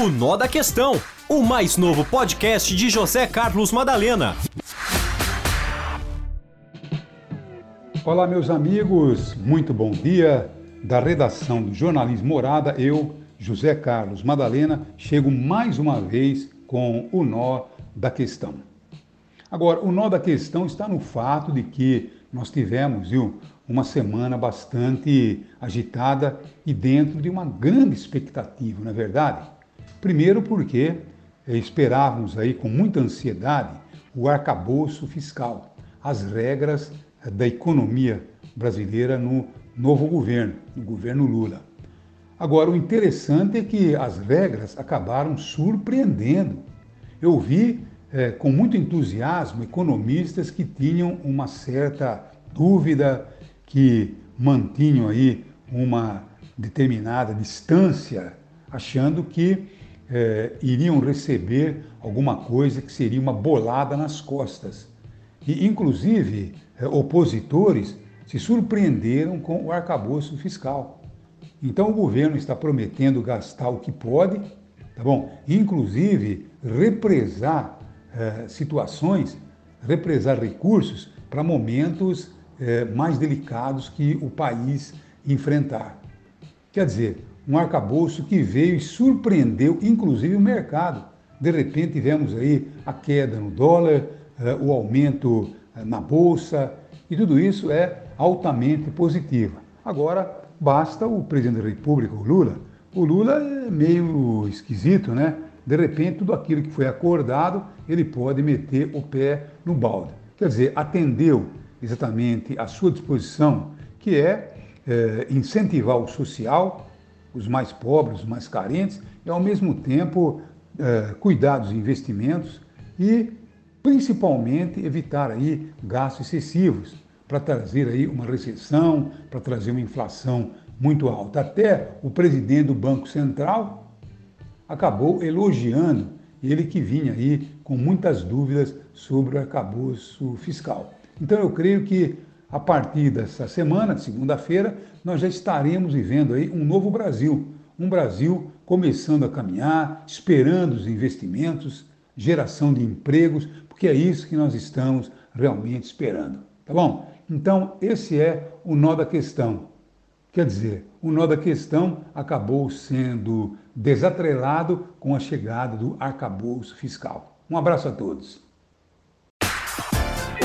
O Nó da Questão, o mais novo podcast de José Carlos Madalena. Olá, meus amigos, muito bom dia. Da redação do Jornalismo Morada, eu, José Carlos Madalena, chego mais uma vez com o Nó da Questão. Agora, o nó da questão está no fato de que nós tivemos viu, uma semana bastante agitada e dentro de uma grande expectativa, não é verdade? Primeiro porque esperávamos aí com muita ansiedade o arcabouço fiscal, as regras da economia brasileira no novo governo, no governo Lula. Agora, o interessante é que as regras acabaram surpreendendo. Eu vi é, com muito entusiasmo economistas que tinham uma certa dúvida, que mantinham aí uma determinada distância, achando que é, iriam receber alguma coisa que seria uma bolada nas costas. E, inclusive, é, opositores se surpreenderam com o arcabouço fiscal. Então, o governo está prometendo gastar o que pode, tá bom? Inclusive, represar é, situações, represar recursos para momentos mais delicados que o país enfrentar. Quer dizer, um arcabouço que veio e surpreendeu, inclusive, o mercado. De repente, tivemos aí a queda no dólar, é, o aumento é, na bolsa, e tudo isso é altamente positivo. Agora, basta o presidente da República, o Lula. O Lula é meio esquisito, né? De repente, tudo aquilo que foi acordado, ele pode meter o pé no balde. Quer dizer, atendeu exatamente a sua disposição, que é, é incentivar o social, os mais pobres, os mais carentes, e ao mesmo tempo é, cuidar dos investimentos e principalmente evitar aí gastos excessivos para trazer aí uma recessão, para trazer uma inflação muito alta. Até o presidente do Banco Central acabou elogiando ele que vinha aí com muitas dúvidas sobre o arcabouço fiscal. Então eu creio que a partir dessa semana, de segunda-feira, nós já estaremos vivendo aí um novo Brasil, um Brasil começando a caminhar, esperando os investimentos, geração de empregos, porque é isso que nós estamos realmente esperando, tá bom? Então, esse é o nó da questão. Quer dizer, o nó da questão acabou sendo desatrelado com a chegada do arcabouço fiscal. Um abraço a todos.